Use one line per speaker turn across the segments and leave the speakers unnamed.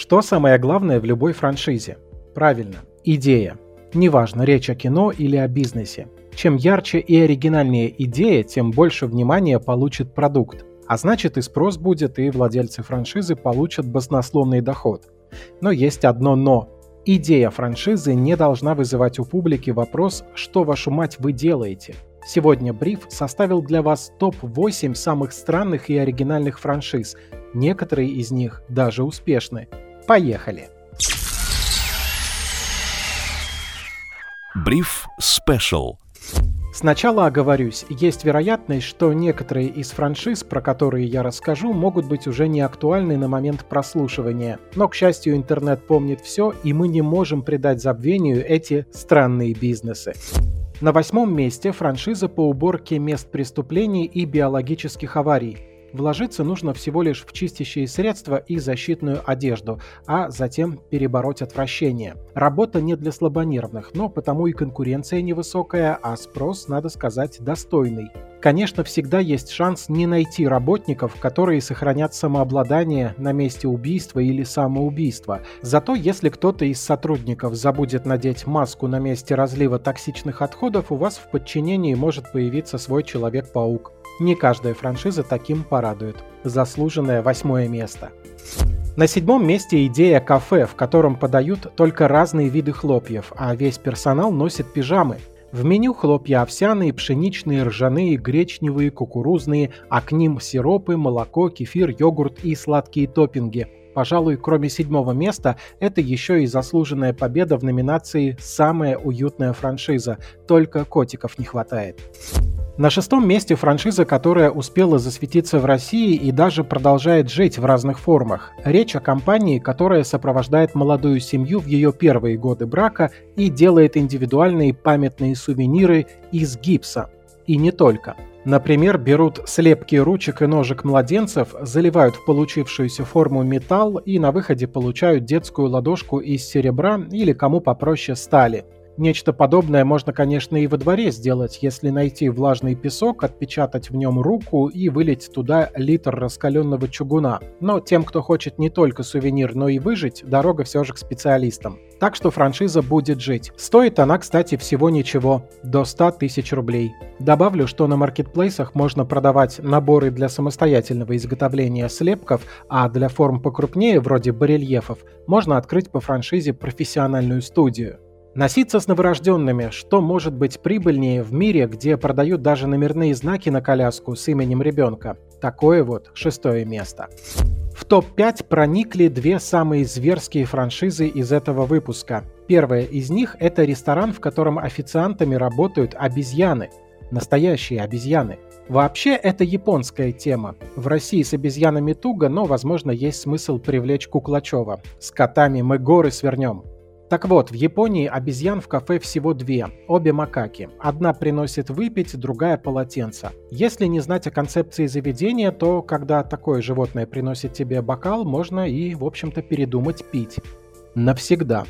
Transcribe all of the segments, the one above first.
Что самое главное в любой франшизе? Правильно, идея. Неважно, речь о кино или о бизнесе. Чем ярче и оригинальнее идея, тем больше внимания получит продукт. А значит и спрос будет, и владельцы франшизы получат баснословный доход. Но есть одно «но». Идея франшизы не должна вызывать у публики вопрос «что, вашу мать, вы делаете?». Сегодня Бриф составил для вас топ-8 самых странных и оригинальных франшиз. Некоторые из них даже успешны. Поехали!
Бриф Special.
Сначала оговорюсь, есть вероятность, что некоторые из франшиз, про которые я расскажу, могут быть уже не актуальны на момент прослушивания. Но, к счастью, интернет помнит все, и мы не можем придать забвению эти странные бизнесы. На восьмом месте франшиза по уборке мест преступлений и биологических аварий. Вложиться нужно всего лишь в чистящие средства и защитную одежду, а затем перебороть отвращение. Работа не для слабонервных, но потому и конкуренция невысокая, а спрос, надо сказать, достойный. Конечно, всегда есть шанс не найти работников, которые сохранят самообладание на месте убийства или самоубийства. Зато если кто-то из сотрудников забудет надеть маску на месте разлива токсичных отходов, у вас в подчинении может появиться свой Человек-паук. Не каждая франшиза таким порадует. Заслуженное восьмое место. На седьмом месте идея кафе, в котором подают только разные виды хлопьев, а весь персонал носит пижамы. В меню хлопья овсяные, пшеничные, ржаные, гречневые, кукурузные, а к ним сиропы, молоко, кефир, йогурт и сладкие топпинги. Пожалуй, кроме седьмого места, это еще и заслуженная победа в номинации «Самая уютная франшиза», только котиков не хватает. На шестом месте франшиза, которая успела засветиться в России и даже продолжает жить в разных формах. Речь о компании, которая сопровождает молодую семью в ее первые годы брака и делает индивидуальные памятные сувениры из гипса. И не только. Например, берут слепки ручек и ножек младенцев, заливают в получившуюся форму металл и на выходе получают детскую ладошку из серебра или кому попроще стали – Нечто подобное можно, конечно, и во дворе сделать, если найти влажный песок, отпечатать в нем руку и вылить туда литр раскаленного чугуна. Но тем, кто хочет не только сувенир, но и выжить, дорога все же к специалистам. Так что франшиза будет жить. Стоит она, кстати, всего ничего, до 100 тысяч рублей. Добавлю, что на маркетплейсах можно продавать наборы для самостоятельного изготовления слепков, а для форм покрупнее, вроде барельефов, можно открыть по франшизе профессиональную студию. Носиться с новорожденными, что может быть прибыльнее в мире, где продают даже номерные знаки на коляску с именем ребенка? Такое вот шестое место. В топ-5 проникли две самые зверские франшизы из этого выпуска. Первая из них – это ресторан, в котором официантами работают обезьяны. Настоящие обезьяны. Вообще, это японская тема. В России с обезьянами туго, но, возможно, есть смысл привлечь Куклачева. С котами мы горы свернем. Так вот, в Японии обезьян в кафе всего две, обе макаки. Одна приносит выпить, другая полотенце. Если не знать о концепции заведения, то когда такое животное приносит тебе бокал, можно и, в общем-то, передумать пить. Навсегда.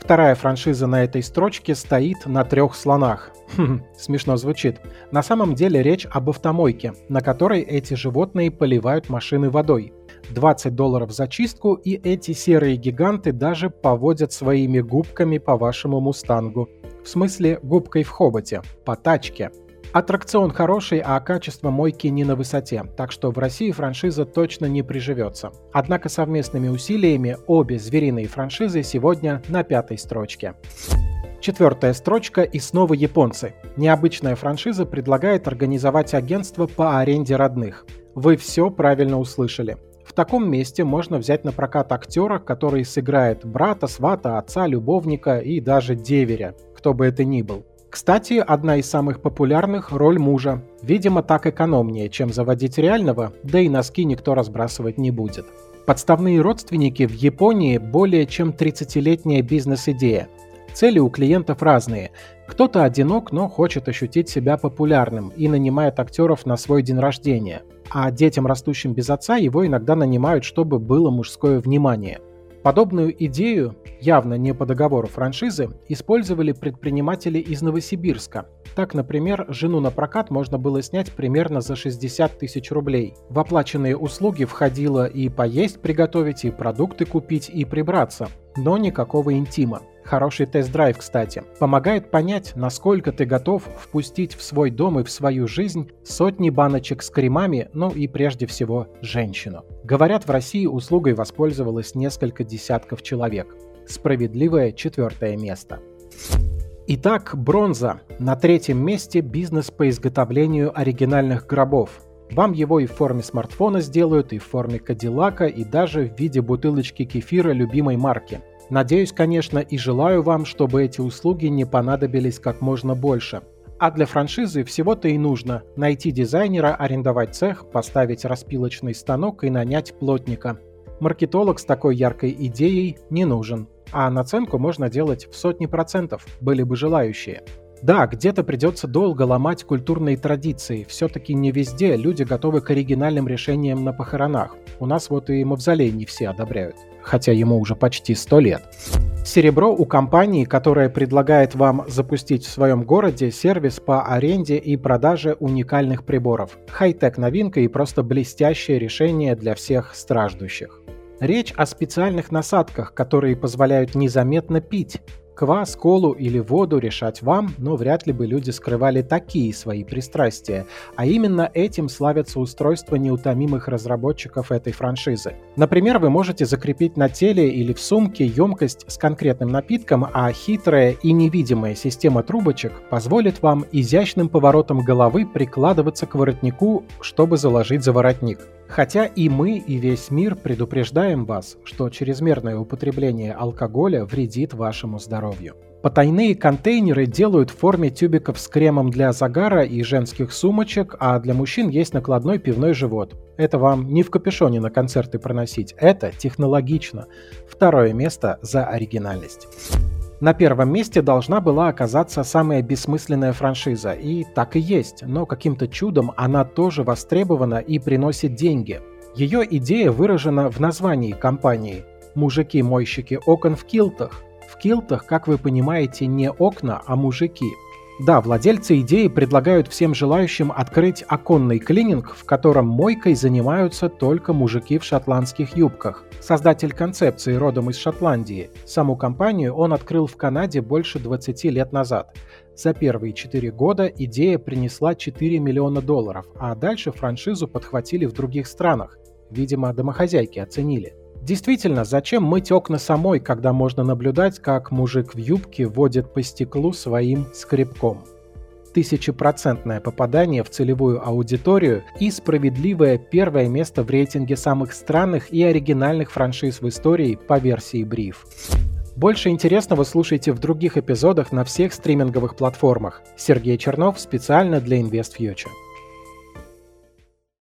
Вторая франшиза на этой строчке стоит на трех слонах. Хм, смешно звучит. На самом деле речь об автомойке, на которой эти животные поливают машины водой. 20 долларов за чистку, и эти серые гиганты даже поводят своими губками по вашему мустангу. В смысле, губкой в хоботе, по тачке. Аттракцион хороший, а качество мойки не на высоте, так что в России франшиза точно не приживется. Однако совместными усилиями обе звериные франшизы сегодня на пятой строчке. Четвертая строчка и снова японцы. Необычная франшиза предлагает организовать агентство по аренде родных. Вы все правильно услышали. В таком месте можно взять на прокат актера, который сыграет брата, свата, отца, любовника и даже деверя, кто бы это ни был. Кстати, одна из самых популярных – роль мужа. Видимо, так экономнее, чем заводить реального, да и носки никто разбрасывать не будет. Подставные родственники в Японии более чем 30-летняя бизнес-идея. Цели у клиентов разные. Кто-то одинок, но хочет ощутить себя популярным и нанимает актеров на свой день рождения – а детям, растущим без отца, его иногда нанимают, чтобы было мужское внимание. Подобную идею, явно не по договору франшизы, использовали предприниматели из Новосибирска. Так, например, жену на прокат можно было снять примерно за 60 тысяч рублей. В оплаченные услуги входило и поесть приготовить, и продукты купить, и прибраться. Но никакого интима. Хороший тест-драйв, кстати. Помогает понять, насколько ты готов впустить в свой дом и в свою жизнь сотни баночек с кремами, ну и прежде всего женщину. Говорят, в России услугой воспользовалось несколько десятков человек. Справедливое четвертое место. Итак, бронза. На третьем месте бизнес по изготовлению оригинальных гробов. Вам его и в форме смартфона сделают, и в форме кадиллака, и даже в виде бутылочки кефира любимой марки – Надеюсь, конечно, и желаю вам, чтобы эти услуги не понадобились как можно больше. А для франшизы всего-то и нужно найти дизайнера, арендовать цех, поставить распилочный станок и нанять плотника. Маркетолог с такой яркой идеей не нужен. А наценку можно делать в сотни процентов, были бы желающие. Да, где-то придется долго ломать культурные традиции. Все-таки не везде люди готовы к оригинальным решениям на похоронах. У нас вот и мавзолей не все одобряют, хотя ему уже почти сто лет. Серебро у компании, которая предлагает вам запустить в своем городе сервис по аренде и продаже уникальных приборов. Хай-тек новинка и просто блестящее решение для всех страждущих. Речь о специальных насадках, которые позволяют незаметно пить, Квас, колу или воду решать вам, но вряд ли бы люди скрывали такие свои пристрастия, а именно этим славятся устройства неутомимых разработчиков этой франшизы. Например, вы можете закрепить на теле или в сумке емкость с конкретным напитком, а хитрая и невидимая система трубочек позволит вам изящным поворотом головы прикладываться к воротнику, чтобы заложить за воротник. Хотя и мы, и весь мир предупреждаем вас, что чрезмерное употребление алкоголя вредит вашему здоровью. Потайные контейнеры делают в форме тюбиков с кремом для загара и женских сумочек, а для мужчин есть накладной пивной живот. Это вам не в капюшоне на концерты проносить, это технологично. Второе место за оригинальность. На первом месте должна была оказаться самая бессмысленная франшиза, и так и есть, но каким-то чудом она тоже востребована и приносит деньги. Ее идея выражена в названии компании «Мужики-мойщики окон в килтах». В килтах, как вы понимаете, не окна, а мужики – да, владельцы идеи предлагают всем желающим открыть оконный клининг, в котором мойкой занимаются только мужики в шотландских юбках. Создатель концепции родом из Шотландии. Саму компанию он открыл в Канаде больше 20 лет назад. За первые 4 года идея принесла 4 миллиона долларов, а дальше франшизу подхватили в других странах. Видимо, домохозяйки оценили. Действительно, зачем мыть окна самой, когда можно наблюдать, как мужик в юбке водит по стеклу своим скребком? Тысячепроцентное попадание в целевую аудиторию и справедливое первое место в рейтинге самых странных и оригинальных франшиз в истории по версии Бриф. Больше интересного слушайте в других эпизодах на всех стриминговых платформах. Сергей Чернов специально для InvestFuture.